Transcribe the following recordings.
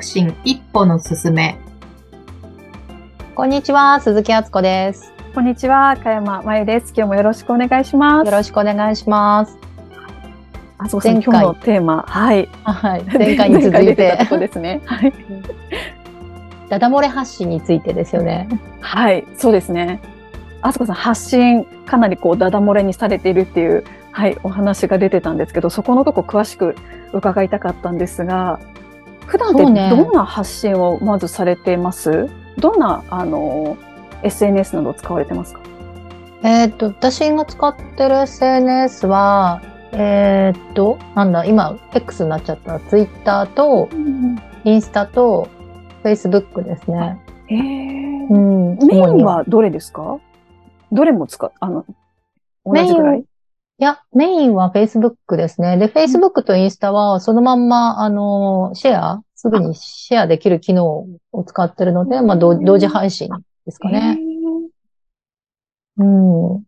促進一歩の進め。こんにちは、鈴木敦子です。こんにちは、加山真由です。今日もよろしくお願いします。よろしくお願いします。あそこさん、前回今日のテーマ、はい。はい、前回に 続いてこですね。はい。ダダ漏れ発信についてですよね。はい、そうですね。あそこさん、発信、かなりこう、ダダ漏れにされているっていう、はい、お話が出てたんですけど、そこのとこ詳しく伺いたかったんですが、普段ってどんな発信をまずされてます？どんな、あの、SNS などを使われてますか？えーっと、私が使ってる SNS は、えーっと、なんだ、今、X になっちゃった、Twitter と、インスタと、Facebook ですね。えー。うん。メインはどれですか？どれも使う、あの、同じぐらい？メインいや、メインは Facebook ですね。で、Facebook とインスタはそのまんま、あの、シェア、すぐにシェアできる機能を使ってるので、まあ、同同時配信ですかね。うん。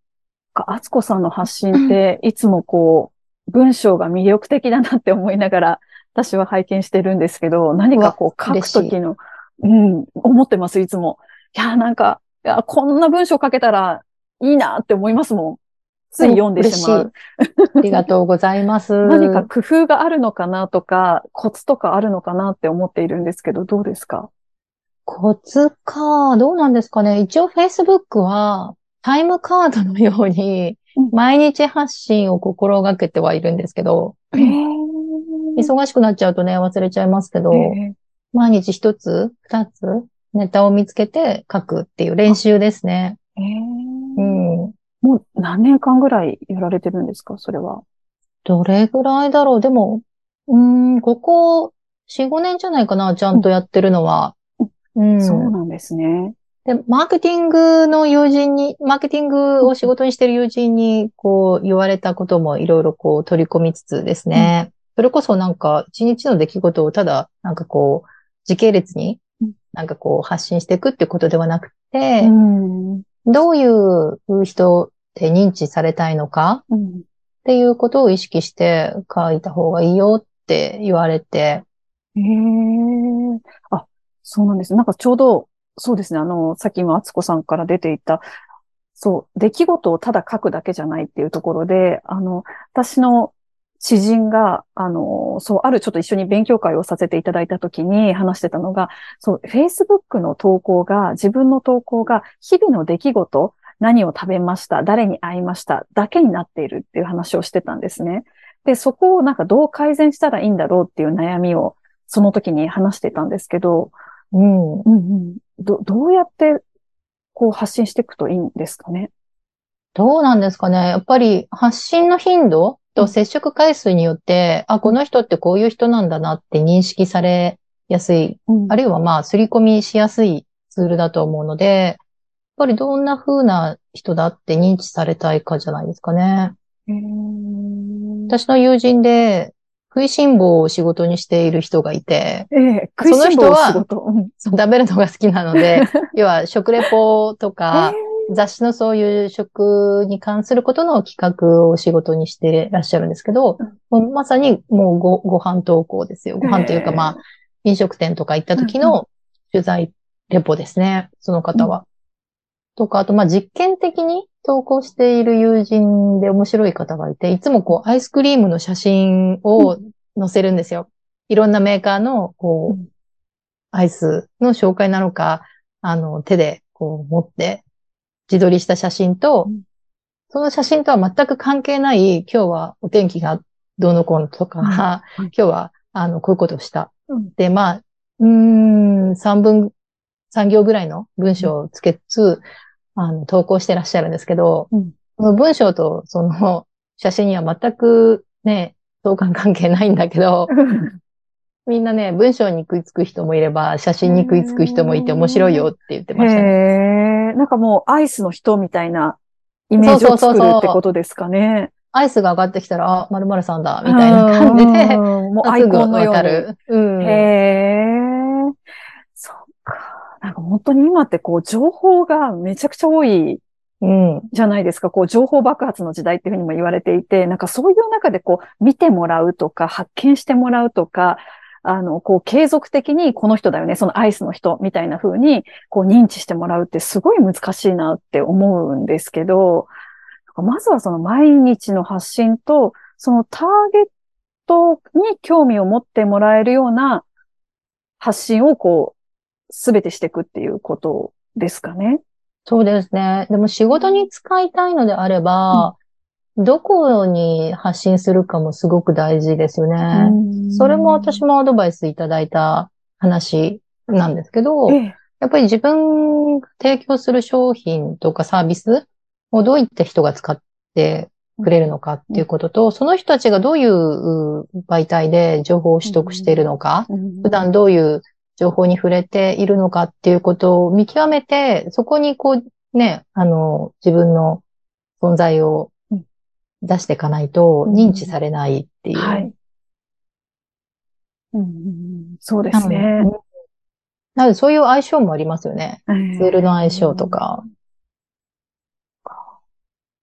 あつこさんの発信って、いつもこう、文章が魅力的だなって思いながら、私は拝見してるんですけど、何かこう書くときの、うん、思ってます、いつも。いや、なんか、いや、こんな文章書けたらいいなって思いますもん。つい読んでしまう。ありがとうございます。何か工夫があるのかなとか、コツとかあるのかなって思っているんですけど、どうですか？コツか、どうなんですかね。一応 Facebook はタイムカードのようにうん毎日発信を心がけてはいるんですけど、忙しくなっちゃうとね、忘れちゃいますけど、え毎日一つ、二つ、ネタを見つけて書くっていう練習ですね。うん。もう何年間ぐらいやられてるんですか？それは。どれぐらいだろう？でも、うーん、ここ4、5年じゃないかな、ちゃんとやってるのは。うん。そうなんですね。で、マーケティングの友人に、マーケティングを仕事にしてる友人に、こう、言われたこともいろいろこう取り込みつつですね。それこそなんか、一日の出来事をただ、なんかこう、時系列にうん、なんかこう、発信していくっていうことではなくて、うんどういう人で認知されたいのか？うんっていうことを意識して書いた方がいいよって言われて、へえ。あ、そうなんです。なんかちょうど、そうですね。あの、さっき今、敦子さんから出ていた、そう、出来事をただ書くだけじゃないっていうところで、あの、私の知人が、あの、そう、あるちょっと一緒に勉強会をさせていただいたときに話してたのが、そう、Facebook の投稿が、自分の投稿が、日々の出来事、何を食べました、誰に会いました、だけになっているっていう話をしてたんですね。で、そこをなんかどう改善したらいいんだろうっていう悩みを、その時に話してたんですけど、うん。うんうん、どどうやってこう発信していくといいんですかね？どうなんですかね？やっぱり発信の頻度と接触回数によって、あ、この人ってこういう人なんだなって認識されやすい、あるいはまあ、刷り込みしやすいツールだと思うので、ぱりどんな風な人だって認知されたいかじゃないですかね。私の友人で、食いしん坊を仕事にしている人がいて、ええ食いしん坊の仕事。うんそう食べるのが好きなので、要は食レポとか、雑誌のそういう食に関することの企画を仕事にしてらっしゃるんですけど、もうまさにもうごご飯投稿ですよ。ご飯というかまあ、飲食店とか行った時の取材レポですね。その方は。とか、あとまあ実験的に投稿している友人で面白い方がいて、いつもこうアイスクリームの写真を載せるんですよ。いろんなメーカーのこう、うん。アイスの紹介なのか、あの、手でこう持って自撮りした写真と、うん。その写真とは全く関係ない、今日はお天気がどうのこうのとか、うん。今日は、あの、こういうことをした。うん。で、まあ、うーん、3分、3行ぐらいの文章をつけつつ、あの、投稿してらっしゃるんですけど、うんその文章とその写真には全くね、相関関係ないんだけど、みんなね、文章に食いつく人もいれば、写真に食いつく人もいて面白いよって言ってましたね。へえ。なんかもうアイスの人みたいなイメージを作るってことですかね。アイスが上がってきたら、あ、〇〇さんだ、みたいな感じで、うんもうアイコンのように。うん。へえ。なんか本当に今ってこう情報がめちゃくちゃ多いうん。じゃないですか。こう情報爆発の時代っていうふうにも言われていて、なんかそういう中でこう見てもらうとか発見してもらうとか、あの、こう、継続的にこの人だよね、そのアイスの人みたいな風に、こう、認知してもらうってすごい難しいなって思うんですけど、まずはその毎日の発信と、そのターゲットに興味を持ってもらえるような発信をこう、すべてしていくっていうことですかね。そうですね。でも仕事に使いたいのであれば、うん、どこに発信するかもすごく大事ですよね。それも私もアドバイスいただいた話なんですけど、ええ、やっぱり自分が提供する商品とかサービスをどういった人が使ってくれるのかっていうことと、その人たちがどういう媒体で情報を取得しているのか、普段どういう情報に触れているのかっていうことを見極めて、そこにこうね、あの、自分の存在を出していかないと認知されないっていう。はい。うん、そうですね。なのでそういう相性もありますよね。ツールの相性とか。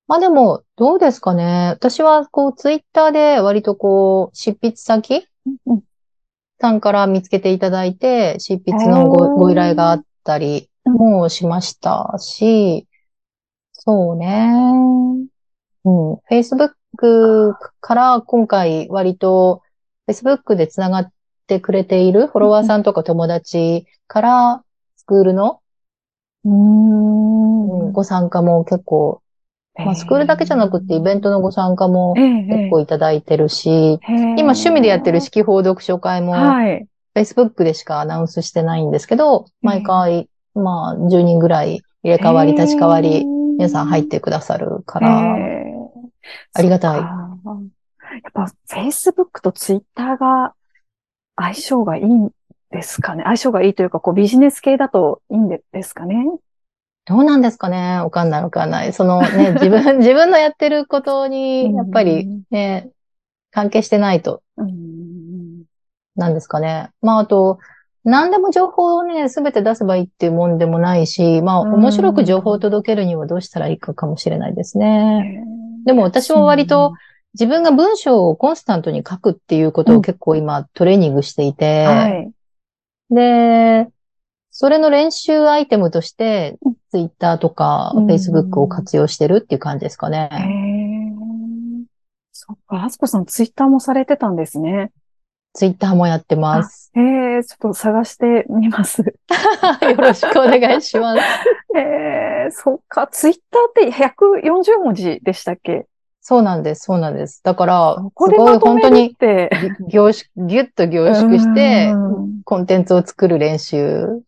まあでも、どうですかね。私は、こう、ツイッターで割とこう、執筆先、さんから見つけていただいて、執筆のごご依頼があったりもしましたし、そうね。うん。Facebook から今回割と Facebook でつながってくれているフォロワーさんとか友達からスクールの、うん、ご参加も結構まあ、スクールだけじゃなくてイベントのご参加も結構いただいてるし、今趣味でやってる式報読書会も、Facebook でしかアナウンスしてないんですけど、毎回、まあ、10人ぐらい入れ替わり、立ち替わり、皆さん入ってくださるから、ありがたい。やっぱ Facebook と Twitter が相性がいいんですかね。相性がいいというか、こうビジネス系だといいんですかねどうなんですかね？わかんないわかんない。そのね、自分、自分のやってることに、やっぱりね、関係してないと。なんですかね。まあ、あと、何でも情報をね、すべて出せばいいっていうもんでもないし、まあ、面白く情報を届けるにはどうしたらいいかかもしれないですね。でも私は割と自分が文章をコンスタントに書くっていうことを結構今トレーニングしていて、はい、で、それの練習アイテムとして、ツイッターとか、フェイスブックを活用してるっていう感じですかね。へそっか、あすこさんツイッターもされてたんですね。ツイッターもやってます。ええちょっと探してみます。よろしくお願いします。ええそっか、ツイッターって140文字でしたっけ？そうなんです、そうなんです。だから、すごい本当に凝縮、ぎゅっと凝縮して、コンテンツを作る練習。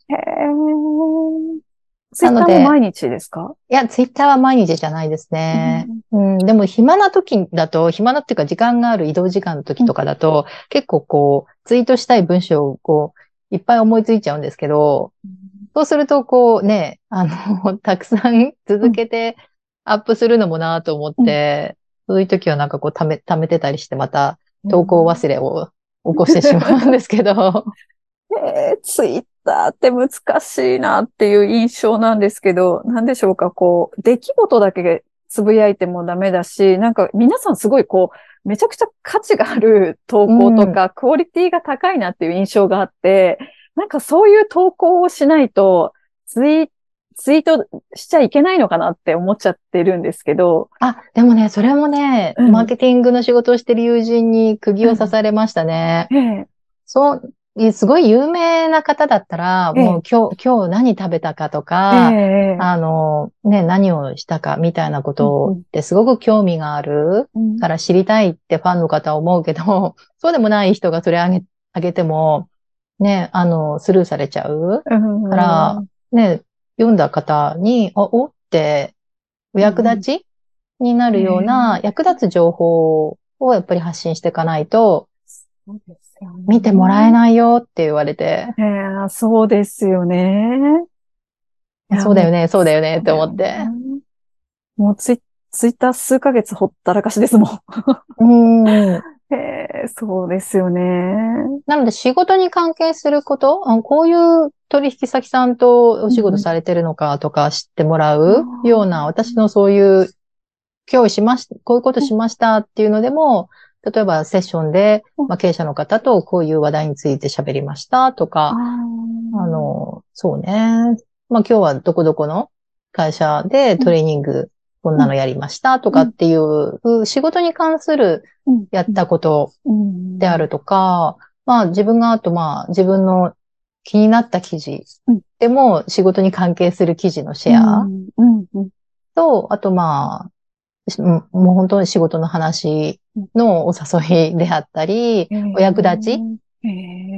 へツイッターも毎日ですか？いや、ツイッターは毎日じゃないですね。うん、うん、でも暇な時だと、暇なっていうか時間がある移動時間の時とかだと、うん、結構こう、ツイートしたい文章をこう、いっぱい思いついちゃうんですけど、うん、そうするとこうね、あの、たくさん続けてアップするのもなと思って、そういう時はなんかこう溜め、溜めてたりして、また投稿忘れを起こしてしまうんですけど。えー、ツイッターって難しいなっていう印象なんですけど、なんでしょうか、こう、出来事だけつぶやいてもダメだし、なんか皆さんすごいこう、めちゃくちゃ価値がある投稿とか、うん、クオリティが高いなっていう印象があって、なんかそういう投稿をしないと、ツイッツイートしちゃいけないのかなって思っちゃってるんですけど。あ、でもね、それもね、うん、マーケティングの仕事をしてる友人に釘を刺されましたね。うん、ええ、そう、すごい有名な方だったら、もう今日、今日何食べたかとか、え、あの、ね、何をしたかみたいなことってすごく興味があるから知りたいってファンの方は思うけど、そうでもない人がそれあげ、あげても、ね、あの、スルーされちゃうから、ね、読んだ方に、あ、お？って、お役立ちになるような、役立つ情報をやっぱり発信していかないと、見てもらえないよって言われて。えー、そうですよね。そうだよね、そうだよねって思って。もうツイツイッター数ヶ月ほったらかしですもん。うん。へえ、そうですよね。なので仕事に関係すること？あ、こういう取引先さんとお仕事されてるのかとか知ってもらうような、私のそういう、今日しましこういうことしましたっていうのでも、例えばセッションで、うん。まあ、経営者の方とこういう話題について喋りましたとか、ああの、そうね。まあ今日はどこどこの会社でトレーニング、こんなのやりましたとかっていう、仕事に関するうん。やったことうん。であるとか、まあ自分があとまあ自分の気になった記事うん。でも仕事に関係する記事のシェアと、あとまあ、しもう本当に仕事の話のお誘いであったり、お役立ち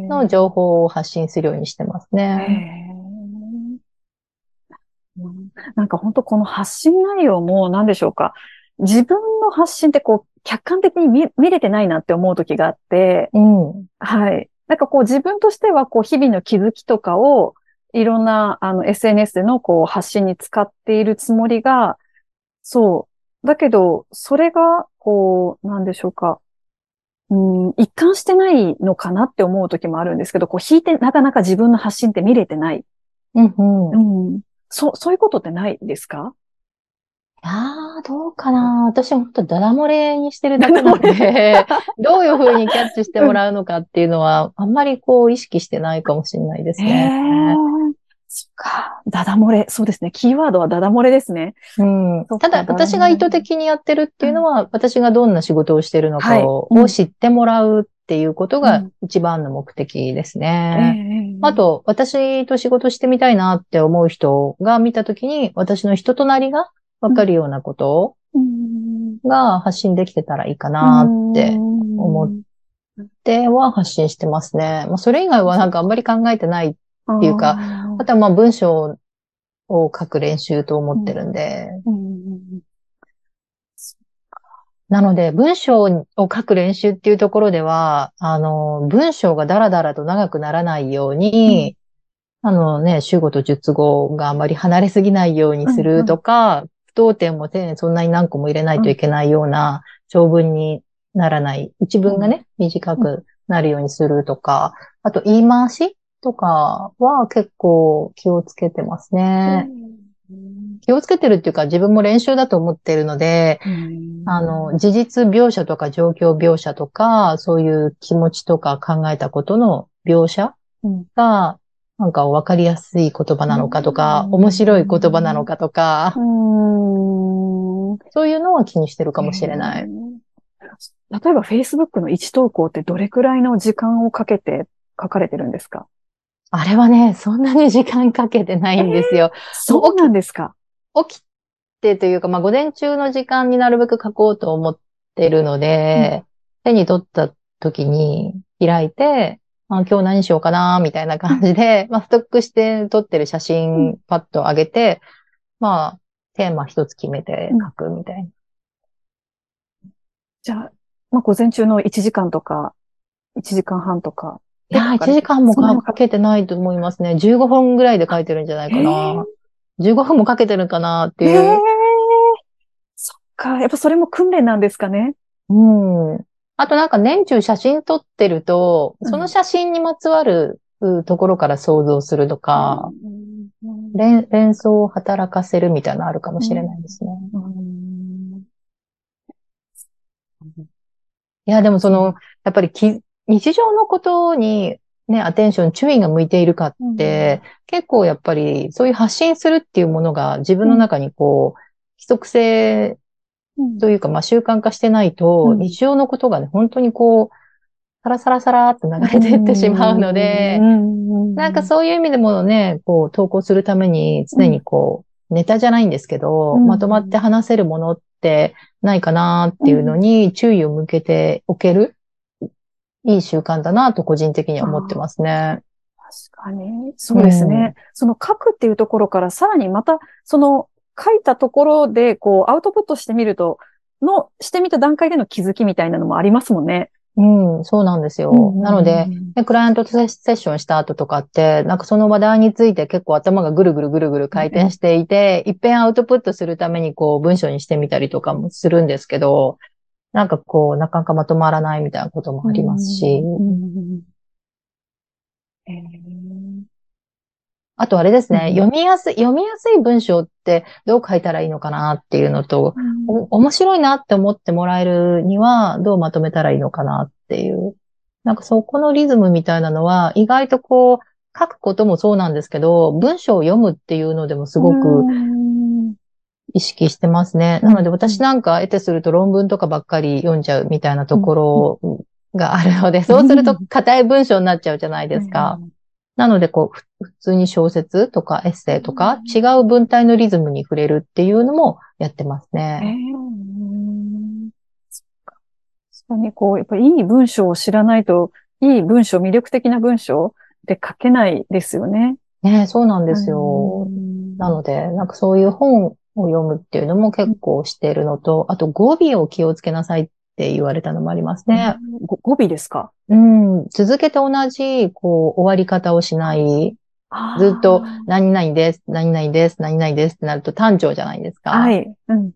の情報を発信するようにしてますへね。なんか本当この発信内容も何でしょうか。自分の発信ってこう客観的に見見れてないなって思う時があって、うん。はい。なんかこう自分としてはこう日々の気づきとかをいろんなあの SNS でのこう発信に使っているつもりが、そう。だけど、それがこう、なんでしょうか。うん、一貫してないのかなって思う時もあるんですけど、こう引いてなかなか自分の発信って見れてない。うんうん。うん。そう、そういうことってないですか？ああ、どうかな。私本当ダダ漏れにしてるだけなので、どういう風にキャッチしてもらうのかっていうのは、あんまりこう意識してないかもしれないですへね。ーそっか。ダダ漏れ。そうですね。キーワードはダダ漏れですね。うんただ、私が意図的にやってるっていうのは、私がどんな仕事をしてるのかをはいうんを知ってもらうっていうことがうん一番の目的ですえね。えあ、と、私と仕事してみたいなって思う人が見たときに、私の人となりがわかるようなことうんが発信できてたらいいかなって思っては発信してますね。まあ、それ以外はなんかあんまり考えてない。っていうかああとはまあ文章を書く練習と思ってるんで。なので、文章を書く練習っていうところでは、あの、文章がダラダラと長くならないように、あのね、主語と述語があまり離れすぎないようにするとか、不当点も丁寧にそんなに何個も入れないといけないような長文にならない。一文がね、短くなるようにするとか、あと言い回しとかは結構気をつけてますね。気をつけてるっていうか自分も練習だと思ってるので、うん。あの、事実描写とか状況描写とか、そういう気持ちとか考えたことの描写うん。が、なんか分かりやすい言葉なのかとか、うん。面白い言葉なのかとか、うん。そういうのは気にしてるかもしれない。。例えば Facebook の1投稿ってどれくらいの時間をかけて書かれてるんですか？あれはね、そんなに時間かけてないんですよ。そうなんですか？起きてというか、まあ、午前中の時間になるべく書こうと思ってるので、手に取った時に開いて、あ今日何しようかな、みたいな感じで、まあ、ストックして撮ってる写う真パッと上げて、まあ、テーマ一つ決めて書くみたいな。じゃあ、まあ、午前中の1時間とか、1時間半とか。いやー、1時間もかけてないと思いますね。15分ぐらいで書いてるんじゃないかな。15分もかけてるかなっていう。へーそっか。やっぱそれも訓練なんですかね。うん。あとなんか年中写真撮ってると、うんその写真にまつわるうところから想像するとか、うん連連想を働かせるみたいなのあるかもしれないですね。うんいや、でもその、やっぱりき日常のことにね、アテンション、注意が向いているかって、結構やっぱりそういう発信するっていうものが自分の中にこう、規則性うんというか、まあ習慣化してないと、うん。日常のことがね、本当にこう、サラサラサラーって流れていってしまうので、なんかそういう意味でもね、こう投稿するために常にこう、ネタじゃないんですけど、うん。まとまって話せるものってないかなっていうのに注意を向けておける、いい習慣だなと個人的には思ってますね。確かに。そうですね。その書くっていうところからさらにまた、その書いたところで、こう、アウトプットしてみると、の、してみた段階での気づきみたいなのもありますもんね。うん、そうなんですよ。なので、、で、クライアントとセッションした後とかって、なんかその話題について結構頭がぐるぐるぐるぐる回転していて、いっぺんアウトプットするためにこう文章にしてみたりとかもするんですけど、なんかこう、なかなかまとまらないみたいなこともありますし、あとあれですね、うん。読みやすい、読みやすい文章ってどう書いたらいいのかなっていうのと、お面白いなって思ってもらえるにはどうまとめたらいいのかなっていう。なんかそこのリズムみたいなのは意外とこう書くこともそうなんですけど、文章を読むっていうのでもすごくうん意識してますね。うんなので私なんか得てすると論文とかばっかり読んじゃうみたいなところがあるので、そうすると硬い文章になっちゃうじゃないですか。。なので、こう、ふ普通に小説とかエッセイとか、違う文体のリズムに触れるっていうのもやってますえね。ーうんそっか確かにこう、やっぱりいい文章を知らないと、いい文章、魅力的な文章で書けないですよね。ねそうなんですよ。うんなので、なんかそういう本を読むっていうのも結構しているのと、あと語尾を気をつけなさいって言われたのもありますね。ご語尾ですか？うん、続けて同じ、こう、終わり方をしない。ずっと、何々です、何々です、何々ですってなると単調じゃないですか。はい。うん。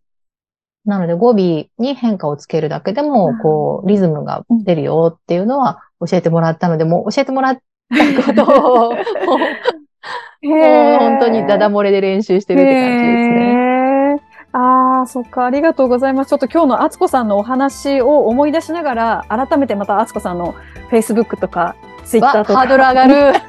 なので語尾に変化をつけるだけでも、こう、リズムが出るよっていうのは教えてもらったので、もう教えてもらったことを、もうもう本当にダダ漏れで練習してるって感じですね。ああ、そっか、ありがとうございます。ちょっと今日のあつこさんのお話を思い出しながら、改めてまたあつこさんの Facebook とか Twitter とかわハードル上がる。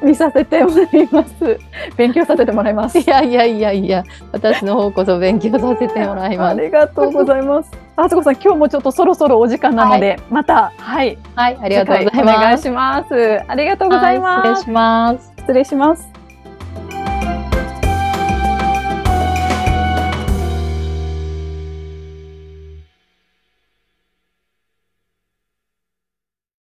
見させてもらいます。勉強させてもらいます。いやいやいやいや、私の方こそ勉強させてもらいます。ありがとうございます。あつこさん、今日もちょっとそろそろお時間なので、また、はい、はい、ありがとうござい次回お願います。します。ありがとうございます。はい失礼します。失礼します。